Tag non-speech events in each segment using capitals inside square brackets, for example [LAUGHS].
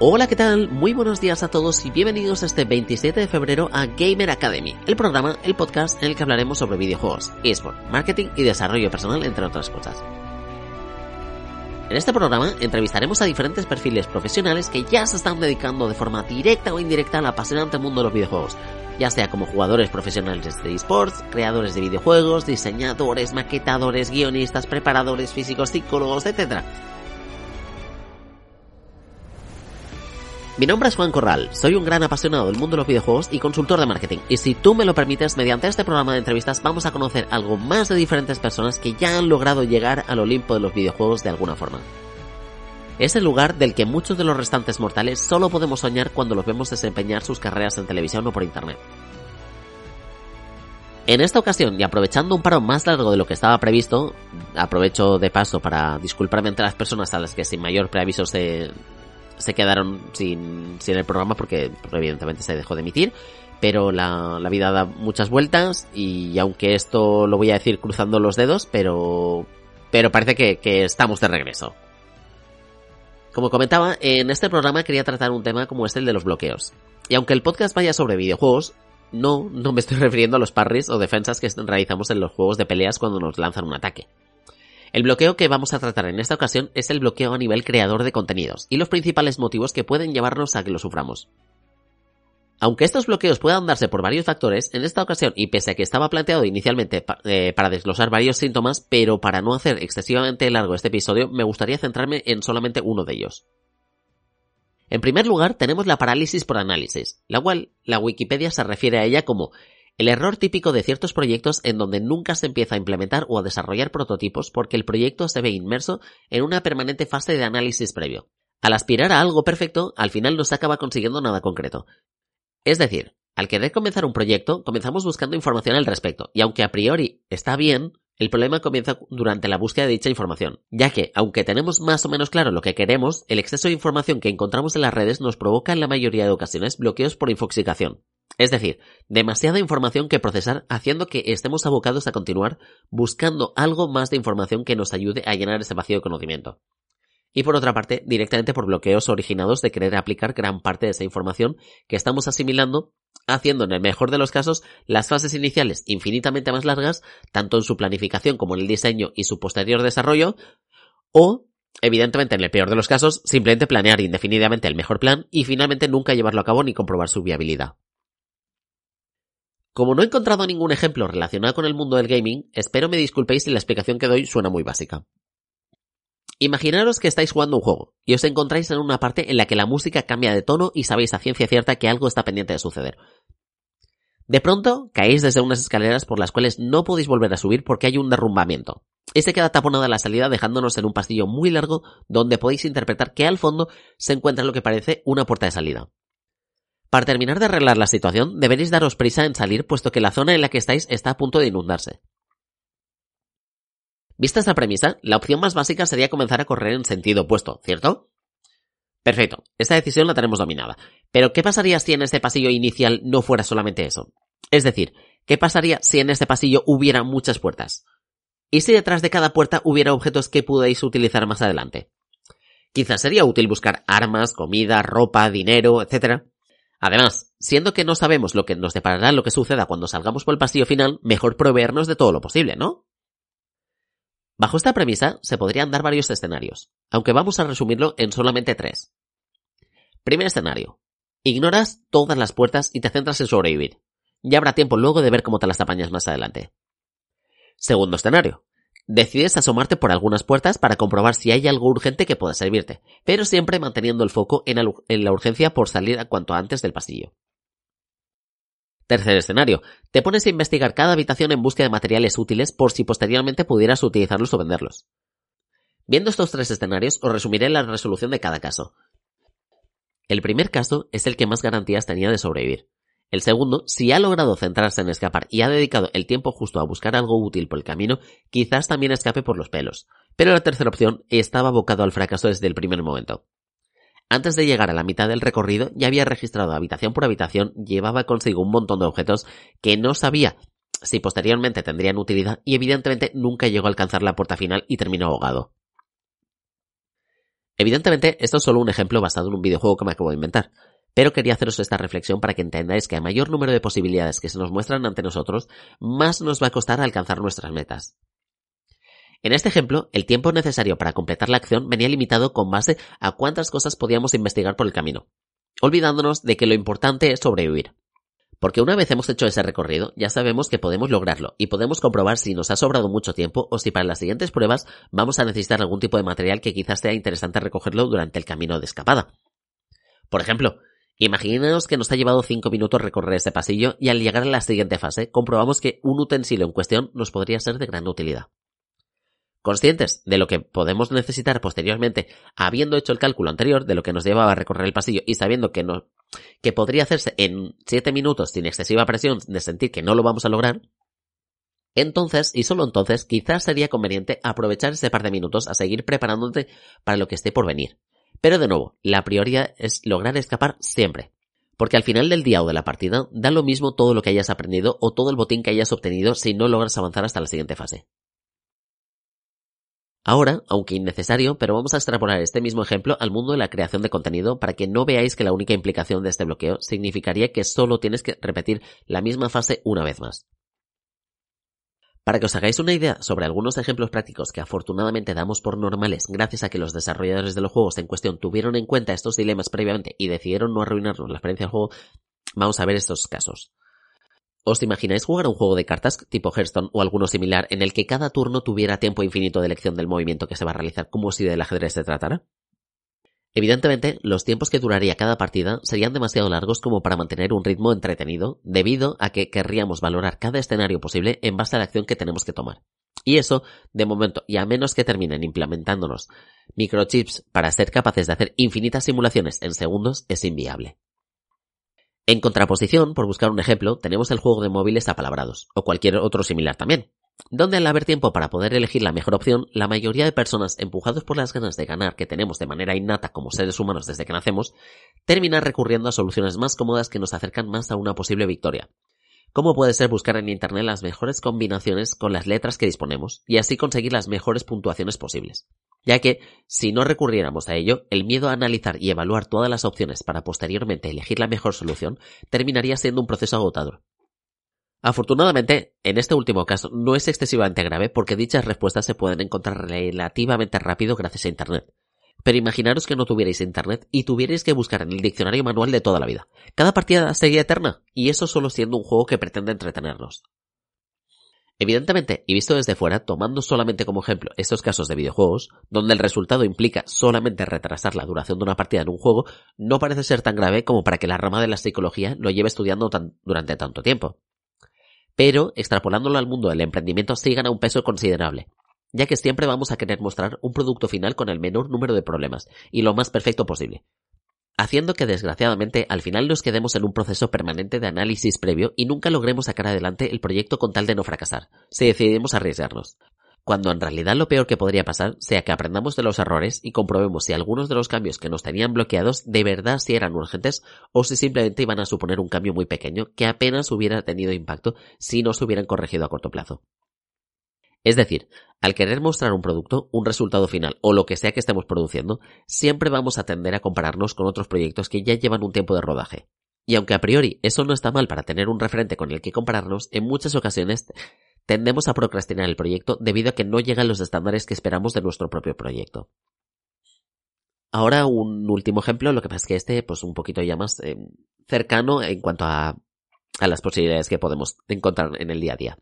Hola, ¿qué tal? Muy buenos días a todos y bienvenidos este 27 de febrero a Gamer Academy, el programa, el podcast en el que hablaremos sobre videojuegos, eSport, marketing y desarrollo personal, entre otras cosas. En este programa entrevistaremos a diferentes perfiles profesionales que ya se están dedicando de forma directa o indirecta al apasionante mundo de los videojuegos, ya sea como jugadores profesionales de esports, creadores de videojuegos, diseñadores, maquetadores, guionistas, preparadores físicos, psicólogos, etc. Mi nombre es Juan Corral, soy un gran apasionado del mundo de los videojuegos y consultor de marketing, y si tú me lo permites, mediante este programa de entrevistas vamos a conocer algo más de diferentes personas que ya han logrado llegar al Olimpo de los videojuegos de alguna forma. Es el lugar del que muchos de los restantes mortales solo podemos soñar cuando los vemos desempeñar sus carreras en televisión o por internet. En esta ocasión, y aprovechando un paro más largo de lo que estaba previsto, aprovecho de paso para disculparme entre las personas a las que sin mayor preaviso se, se quedaron sin, el programa porque evidentemente se dejó de emitir. Pero la, la vida da muchas vueltas y aunque esto lo voy a decir cruzando los dedos, pero, pero parece que, que estamos de regreso. Como comentaba, en este programa quería tratar un tema como este el de los bloqueos. Y aunque el podcast vaya sobre videojuegos, no, no me estoy [LAUGHS] refiriendo a los parries o defensas que realizamos en los juegos de peleas cuando nos lanzan un ataque. El bloqueo que vamos a tratar en esta ocasión es el bloqueo a nivel creador de contenidos y los principales motivos que pueden llevarnos a que lo suframos. Aunque estos bloqueos puedan darse por varios factores, en esta ocasión, y pese a que estaba planteado inicialmente eh, para desglosar varios síntomas, pero para no hacer excesivamente largo este episodio, me gustaría centrarme en solamente uno de ellos. En primer lugar, tenemos la parálisis por análisis, la cual la Wikipedia se refiere a ella como el error típico de ciertos proyectos en donde nunca se empieza a implementar o a desarrollar prototipos porque el proyecto se ve inmerso en una permanente fase de análisis previo. Al aspirar a algo perfecto, al final no se acaba consiguiendo nada concreto. Es decir, al querer comenzar un proyecto, comenzamos buscando información al respecto, y aunque a priori está bien, el problema comienza durante la búsqueda de dicha información, ya que, aunque tenemos más o menos claro lo que queremos, el exceso de información que encontramos en las redes nos provoca en la mayoría de ocasiones bloqueos por infoxicación. Es decir, demasiada información que procesar haciendo que estemos abocados a continuar buscando algo más de información que nos ayude a llenar ese vacío de conocimiento. Y por otra parte, directamente por bloqueos originados de querer aplicar gran parte de esa información que estamos asimilando, haciendo en el mejor de los casos las fases iniciales infinitamente más largas, tanto en su planificación como en el diseño y su posterior desarrollo, o Evidentemente, en el peor de los casos, simplemente planear indefinidamente el mejor plan y finalmente nunca llevarlo a cabo ni comprobar su viabilidad. Como no he encontrado ningún ejemplo relacionado con el mundo del gaming, espero me disculpéis si la explicación que doy suena muy básica. Imaginaros que estáis jugando un juego y os encontráis en una parte en la que la música cambia de tono y sabéis a ciencia cierta que algo está pendiente de suceder. De pronto caéis desde unas escaleras por las cuales no podéis volver a subir porque hay un derrumbamiento. Y se queda taponada la salida dejándonos en un pasillo muy largo donde podéis interpretar que al fondo se encuentra lo que parece una puerta de salida. Para terminar de arreglar la situación, deberéis daros prisa en salir puesto que la zona en la que estáis está a punto de inundarse. Vista esta premisa, la opción más básica sería comenzar a correr en sentido opuesto, ¿cierto? Perfecto, esta decisión la tenemos dominada. Pero ¿qué pasaría si en este pasillo inicial no fuera solamente eso? Es decir, ¿qué pasaría si en este pasillo hubiera muchas puertas? ¿Y si detrás de cada puerta hubiera objetos que pudierais utilizar más adelante? Quizás sería útil buscar armas, comida, ropa, dinero, etc. Además, siendo que no sabemos lo que nos deparará lo que suceda cuando salgamos por el pasillo final, mejor proveernos de todo lo posible, ¿no? Bajo esta premisa se podrían dar varios escenarios, aunque vamos a resumirlo en solamente tres. Primer escenario. Ignoras todas las puertas y te centras en sobrevivir. Ya habrá tiempo luego de ver cómo te las apañas más adelante. Segundo escenario. Decides asomarte por algunas puertas para comprobar si hay algo urgente que pueda servirte, pero siempre manteniendo el foco en, la urgencia por salir a cuanto antes del pasillo. Tercer escenario. Te pones a investigar cada habitación en busca de materiales útiles por si posteriormente pudieras utilizarlos o venderlos. Viendo estos tres escenarios, os resumiré la resolución de cada caso. El primer caso es el que más garantías tenía de sobrevivir. El segundo, si ha logrado centrarse en escapar y ha dedicado el tiempo justo a buscar algo útil por el camino, quizás también escape por los pelos. Pero la tercera opción estaba abocado al fracaso desde el primer momento. Antes de llegar a la mitad del recorrido ya había registrado habitación por habitación, llevaba consigo un montón de objetos que no sabía si posteriormente tendrían utilidad y evidentemente nunca llegó a alcanzar la puerta final y terminó ahogado. Evidentemente, esto es solo un ejemplo basado en un videojuego que me acabo de inventar, pero quería haceros esta reflexión para que entendáis que a mayor número de posibilidades que se nos muestran ante nosotros, más nos va a costar alcanzar nuestras metas. En este ejemplo, el tiempo necesario para completar la acción venía limitado con base a cuántas cosas podíamos investigar por el camino, olvidándonos de que lo importante es sobrevivir. Porque una vez hemos hecho ese recorrido, ya sabemos que podemos lograrlo y podemos comprobar si nos ha sobrado mucho tiempo o si para las siguientes pruebas vamos a necesitar algún tipo de material que quizás sea interesante recogerlo durante el camino de escapada. Por ejemplo, Imaginaos que nos ha llevado 5 minutos recorrer ese pasillo y al llegar a la siguiente fase comprobamos que un utensilio en cuestión nos podría ser de gran utilidad. Conscientes de lo que podemos necesitar posteriormente, habiendo hecho el cálculo anterior de lo que nos llevaba a recorrer el pasillo y sabiendo que, no, que podría hacerse en 7 minutos sin excesiva presión de sentir que no lo vamos a lograr, entonces, y solo entonces, quizás sería conveniente aprovechar ese par de minutos a seguir preparándote para lo que esté por venir. Pero de nuevo, la prioridad es lograr escapar siempre. Porque al final del día o de la partida, da lo mismo todo lo que hayas aprendido o todo el botín que hayas obtenido si no logras avanzar hasta la siguiente fase. Ahora, aunque innecesario, pero vamos a extrapolar este mismo ejemplo al mundo de la creación de contenido para que no veáis que la única implicación de este bloqueo significaría que solo tienes que repetir la misma fase una vez más. Para que os hagáis una idea sobre algunos ejemplos prácticos que afortunadamente damos por normales gracias a que los desarrolladores de los juegos en cuestión tuvieron en cuenta estos dilemas previamente y decidieron no arruinarnos la experiencia del juego, vamos a ver estos casos. ¿Os imagináis jugar un juego de cartas tipo Hearthstone o alguno similar en el que cada turno tuviera tiempo infinito de elección del movimiento que se va a realizar como si del ajedrez se tratara? Evidentemente, los tiempos que duraría cada partida serían demasiado largos como para mantener un ritmo entretenido, debido a que querríamos valorar cada escenario posible en base a la acción que tenemos que tomar. Y eso, de momento, y a menos que terminen implementándonos microchips para ser capaces de hacer infinitas simulaciones en segundos, es inviable. En contraposición, por buscar un ejemplo, tenemos el juego de móviles apalabrados, o cualquier otro similar también, donde al haber tiempo para poder elegir la mejor opción, la mayoría de personas empujados por las ganas de ganar que tenemos de manera innata como seres humanos desde que nacemos, terminan recurriendo a soluciones más cómodas que nos acercan más a una posible victoria. Como puede ser buscar en Internet las mejores combinaciones con las letras que disponemos y así conseguir las mejores puntuaciones posibles ya que, si no recurriéramos a ello, el miedo a analizar y evaluar todas las opciones para posteriormente elegir la mejor solución terminaría siendo un proceso agotador. Afortunadamente, en este último caso no es excesivamente grave porque dichas respuestas se pueden encontrar relativamente rápido gracias a Internet. Pero imaginaros que no tuvierais Internet y tuvierais que buscar en el diccionario manual de toda la vida. Cada partida sería eterna, y eso solo siendo un juego que pretende entretenernos. Evidentemente, y visto desde fuera, tomando solamente como ejemplo estos casos de videojuegos, donde el resultado implica solamente retrasar la duración de una partida en un juego, no parece ser tan grave como para que la rama de la psicología lo lleve estudiando durante tanto tiempo. Pero, extrapolándolo al mundo del emprendimiento, sí gana un peso considerable, ya que siempre vamos a querer mostrar un producto final con el menor número de problemas y lo más perfecto posible, haciendo que desgraciadamente al final nos quedemos en un proceso permanente de análisis previo y nunca logremos sacar adelante el proyecto con tal de no fracasar, si decidimos arriesgarnos. Cuando en realidad lo peor que podría pasar sea que aprendamos de los errores y comprobemos si algunos de los cambios que nos tenían bloqueados de verdad si eran urgentes o si simplemente iban a suponer un cambio muy pequeño que apenas hubiera tenido impacto si no se hubieran corregido a corto plazo. Es decir, al querer mostrar un producto, un resultado final o lo que sea que estemos produciendo, siempre vamos a tender a compararnos con otros proyectos que ya llevan un tiempo de rodaje. Y aunque a priori eso no está mal para tener un referente con el que compararnos, en muchas ocasiones tendemos a procrastinar el proyecto debido a que no llegan los estándares que esperamos de nuestro propio proyecto. Ahora un último ejemplo, lo que pasa es que este, pues un poquito ya más eh, cercano en cuanto a, a las posibilidades que podemos encontrar en el día a día.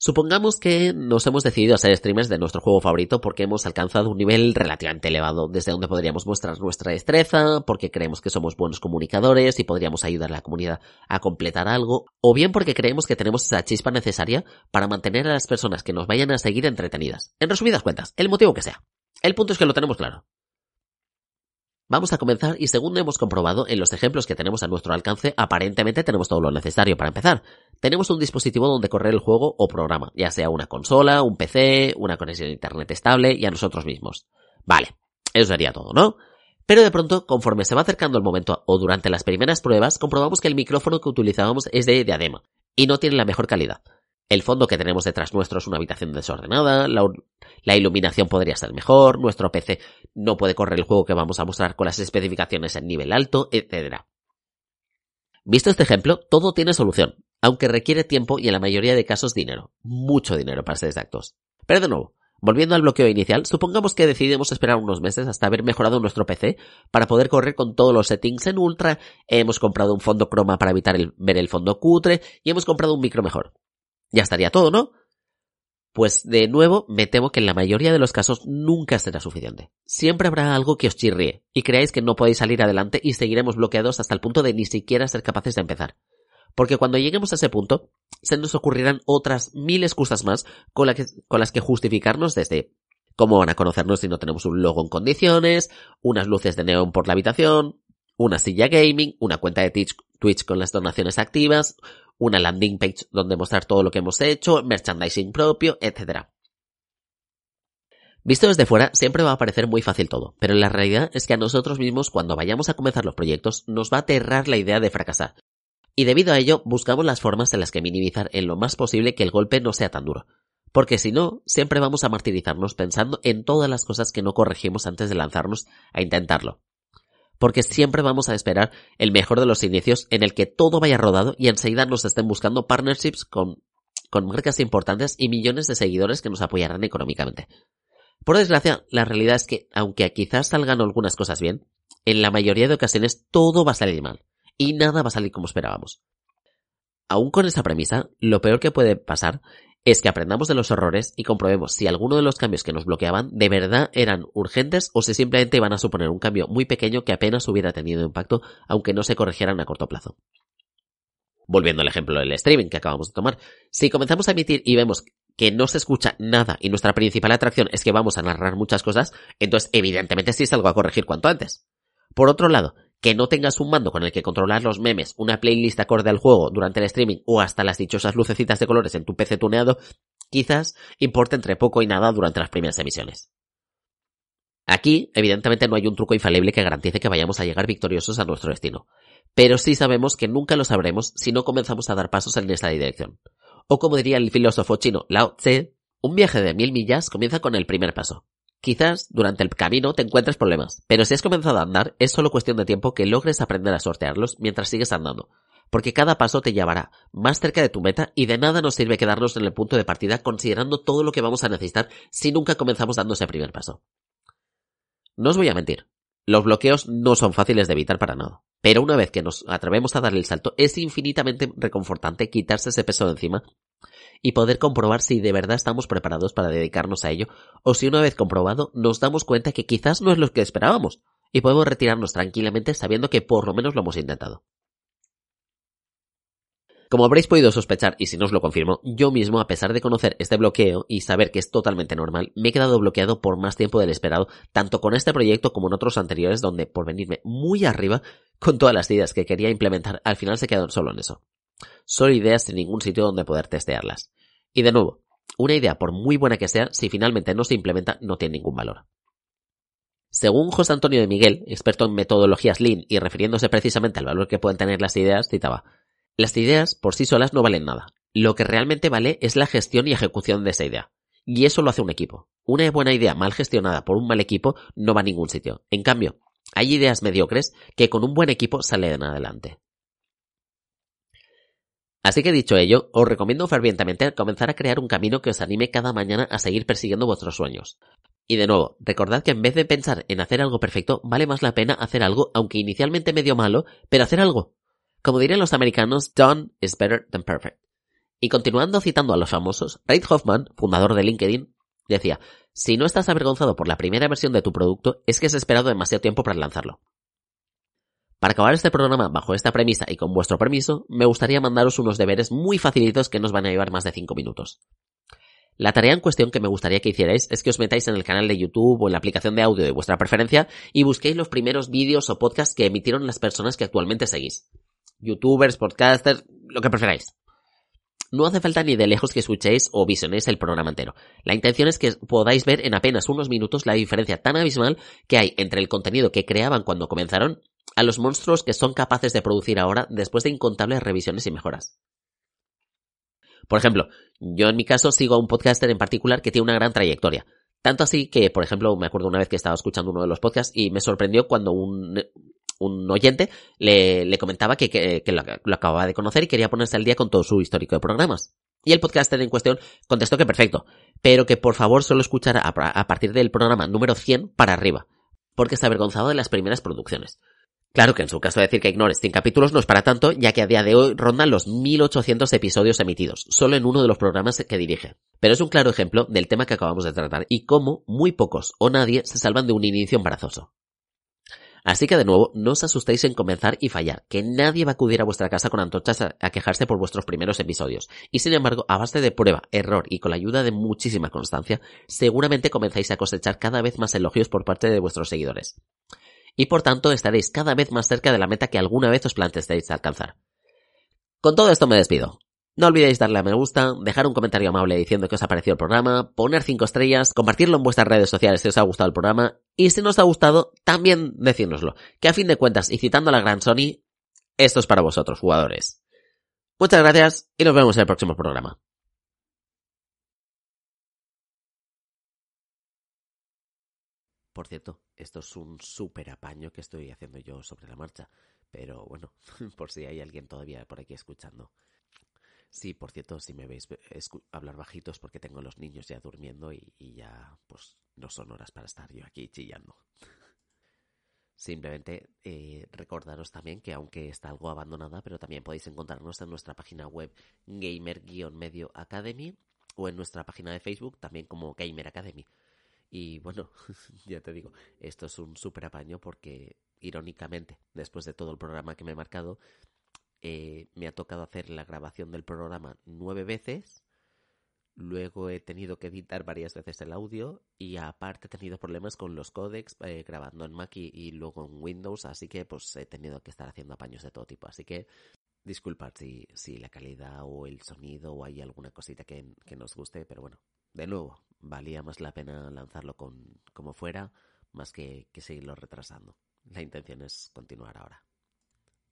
Supongamos que nos hemos decidido a ser streamers de nuestro juego favorito porque hemos alcanzado un nivel relativamente elevado, desde donde podríamos mostrar nuestra destreza, porque creemos que somos buenos comunicadores y podríamos ayudar a la comunidad a completar algo, o bien porque creemos que tenemos esa chispa necesaria para mantener a las personas que nos vayan a seguir entretenidas. En resumidas cuentas, el motivo que sea. El punto es que lo tenemos claro. Vamos a comenzar y según hemos comprobado en los ejemplos que tenemos a nuestro alcance, aparentemente tenemos todo lo necesario para empezar. Tenemos un dispositivo donde correr el juego o programa, ya sea una consola, un PC, una conexión a internet estable y a nosotros mismos. Vale, eso sería todo, ¿no? Pero de pronto, conforme se va acercando el momento o durante las primeras pruebas, comprobamos que el micrófono que utilizábamos es de diadema y no tiene la mejor calidad. El fondo que tenemos detrás nuestro es una habitación desordenada, la, iluminación podría ser mejor, nuestro PC no puede correr el juego que vamos a mostrar con las especificaciones en nivel alto, etc. Visto este ejemplo, todo tiene solución, aunque requiere tiempo y en la mayoría de casos dinero. Mucho dinero para ser exactos. Pero de nuevo, volviendo al bloqueo inicial, supongamos que decidimos esperar unos meses hasta haber mejorado nuestro PC para poder correr con todos los settings en ultra, hemos comprado un fondo croma para evitar ver el fondo cutre y hemos comprado un micro mejor. Ya estaría todo, ¿no? Pues de nuevo, me temo que en la mayoría de los casos nunca será suficiente. Siempre habrá algo que os chirríe y creáis que no podéis salir adelante y seguiremos bloqueados hasta el punto de ni siquiera ser capaces de empezar. Porque cuando lleguemos a ese punto, se nos ocurrirán otras mil excusas más con, con las que justificarnos desde cómo van a conocernos si no tenemos un logo en condiciones, unas luces de neón por la habitación, una silla gaming, una cuenta de Twitch con las donaciones activas, una landing page donde mostrar todo lo que hemos hecho, merchandising propio, etc. Visto desde fuera, siempre va a parecer muy fácil todo, pero la realidad es que a nosotros mismos, cuando vayamos a comenzar los proyectos, nos va a aterrar la idea de fracasar. Y debido a ello, buscamos las formas en las que minimizar en lo más posible que el golpe no sea tan duro. Porque si no, siempre vamos a martirizarnos pensando en todas las cosas que no corregimos antes de lanzarnos a intentarlo porque siempre vamos a esperar el mejor de los inicios en el que todo vaya rodado y enseguida nos estén buscando partnerships con, marcas importantes y millones de seguidores que nos apoyarán económicamente. Por desgracia, la realidad es que, aunque quizás salgan algunas cosas bien, en la mayoría de ocasiones todo va a salir mal y nada va a salir como esperábamos. Aún con esa premisa, lo peor que puede pasar es que aprendamos de los errores y comprobemos si alguno de los cambios que nos bloqueaban de verdad eran urgentes o si simplemente iban a suponer un cambio muy pequeño que apenas hubiera tenido impacto aunque no se corrigieran a corto plazo. Volviendo al ejemplo del streaming que acabamos de tomar, si comenzamos a emitir y vemos que no se escucha nada y nuestra principal atracción es que vamos a narrar muchas cosas, entonces evidentemente sí es algo a corregir cuanto antes. Por otro lado, que no tengas un mando con el que controlar los memes, una playlist acorde al juego durante el streaming o hasta las dichosas lucecitas de colores en tu PC tuneado, quizás importe entre poco y nada durante las primeras emisiones. Aquí, evidentemente, no hay un truco infalible que garantice que vayamos a llegar victoriosos a nuestro destino, pero sí sabemos que nunca lo sabremos si no comenzamos a dar pasos en esta dirección. O como diría el filósofo chino Lao Tse, un viaje de mil millas comienza con el primer paso. Quizás durante el camino te encuentres problemas, pero si has comenzado a andar, es solo cuestión de tiempo que logres aprender a sortearlos mientras sigues andando, porque cada paso te llevará más cerca de tu meta y de nada nos sirve quedarnos en el punto de partida considerando todo lo que vamos a necesitar si nunca comenzamos dando ese primer paso. No os voy a mentir, los bloqueos no son fáciles de evitar para nada, pero una vez que nos atrevemos a dar el salto es infinitamente reconfortante quitarse ese peso de encima y poder comprobar si de verdad estamos preparados para dedicarnos a ello o si una vez comprobado nos damos cuenta que quizás no es lo que esperábamos y podemos retirarnos tranquilamente sabiendo que por lo menos lo hemos intentado. Como habréis podido sospechar, y si no os lo confirmo, yo mismo, a pesar de conocer este bloqueo y saber que es totalmente normal, me he quedado bloqueado por más tiempo del esperado, tanto con este proyecto como en otros anteriores, donde, por venirme muy arriba, con todas las ideas que quería implementar, al final se quedaron solo en eso. Solo ideas sin ningún sitio donde poder testearlas. Y de nuevo, una idea, por muy buena que sea, si finalmente no se implementa, no tiene ningún valor. Según José Antonio de Miguel, experto en metodologías Lean y refiriéndose precisamente al valor que pueden tener las ideas, citaba, las ideas por sí solas no valen nada. Lo que realmente vale es la gestión y ejecución de esa idea. Y eso lo hace un equipo. Una buena idea mal gestionada por un mal equipo no va a ningún sitio. En cambio, hay ideas mediocres que con un buen equipo salen adelante. Así que dicho ello, os recomiendo fervientemente comenzar a crear un camino que os anime cada mañana a seguir persiguiendo vuestros sueños. Y de nuevo, recordad que en vez de pensar en hacer algo perfecto, vale más la pena hacer algo, aunque inicialmente medio malo, pero hacer algo. Como dirían los americanos, done is better than perfect. Y continuando citando a los famosos, Reid Hoffman, fundador de LinkedIn, decía, si no estás avergonzado por la primera versión de tu producto, es que has esperado demasiado tiempo para lanzarlo. Para acabar este programa bajo esta premisa y con vuestro permiso, me gustaría mandaros unos deberes muy facilitos que nos van a llevar más de 5 minutos. La tarea en cuestión que me gustaría que hicierais es que os metáis en el canal de YouTube o en la aplicación de audio de vuestra preferencia y busquéis los primeros vídeos o podcasts que emitieron las personas que actualmente seguís. Youtubers, podcasters, lo que preferáis. No hace falta ni de lejos que escuchéis o visionéis el programa entero. La intención es que podáis ver en apenas unos minutos la diferencia tan abismal que hay entre el contenido que creaban cuando comenzaron a los monstruos que son capaces de producir ahora después de incontables revisiones y mejoras. Por ejemplo, yo en mi caso sigo a un podcaster en particular que tiene una gran trayectoria. Tanto así que, por ejemplo, me acuerdo una vez que estaba escuchando uno de los podcasts y me sorprendió cuando un, un oyente le, comentaba que, lo, acababa de conocer y quería ponerse al día con todo su histórico de programas. Y el podcaster en cuestión contestó que perfecto, pero que por favor solo escuchara a, a partir del programa número 100 para arriba, porque está avergonzado de las primeras producciones. Claro que en su caso decir que ignores 100 capítulos no es para tanto, ya que a día de hoy rondan los 1800 episodios emitidos, solo en uno de los programas que dirige. Pero es un claro ejemplo del tema que acabamos de tratar y cómo muy pocos o nadie se salvan de un inicio embarazoso. Así que de nuevo, no os asustéis en comenzar y fallar, que nadie va a acudir a vuestra casa con antorchas a, quejarse por vuestros primeros episodios. Y sin embargo, a base de prueba, error y con la ayuda de muchísima constancia, seguramente comenzáis a cosechar cada vez más elogios por parte de vuestros seguidores y por tanto estaréis cada vez más cerca de la meta que alguna vez os planteéis alcanzar. Con todo esto me despido. No olvidéis darle a me gusta, dejar un comentario amable diciendo que os ha parecido el programa, poner 5 estrellas, compartirlo en vuestras redes sociales si os ha gustado el programa y si no os ha gustado, también decírnoslo, que a fin de cuentas y citando a la gran Sony, esto es para vosotros, jugadores. Muchas gracias y nos vemos en el próximo programa. Por cierto, esto es un súper apaño que estoy haciendo yo sobre la marcha. Pero bueno, [LAUGHS] por si hay alguien todavía por aquí escuchando. Sí, por cierto, si me veis hablar bajitos porque tengo los niños ya durmiendo y, ya pues no son horas para estar yo aquí chillando. Simplemente eh, recordaros también que aunque está algo abandonada, pero también podéis encontrarnos en nuestra página web Gamer-Medio Academy o en nuestra página de Facebook también como Gamer Academy. Y bueno, [LAUGHS] ya te digo, esto es un súper apaño porque, irónicamente, después de todo el programa que me he marcado, eh, me ha tocado hacer la grabación del programa nueve veces. Luego he tenido que editar varias veces el audio y aparte he tenido problemas con los códecs eh, grabando en Mac y, luego en Windows, así que pues he tenido que estar haciendo apaños de todo tipo. Así que disculpad si, si la calidad o el sonido o hay alguna cosita que, que nos guste, pero bueno, de nuevo, valía más la pena lanzarlo con, como fuera, más que, que seguirlo retrasando. La intención es continuar ahora.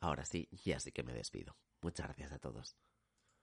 Ahora sí, ya sí que me despido. Muchas gracias a todos.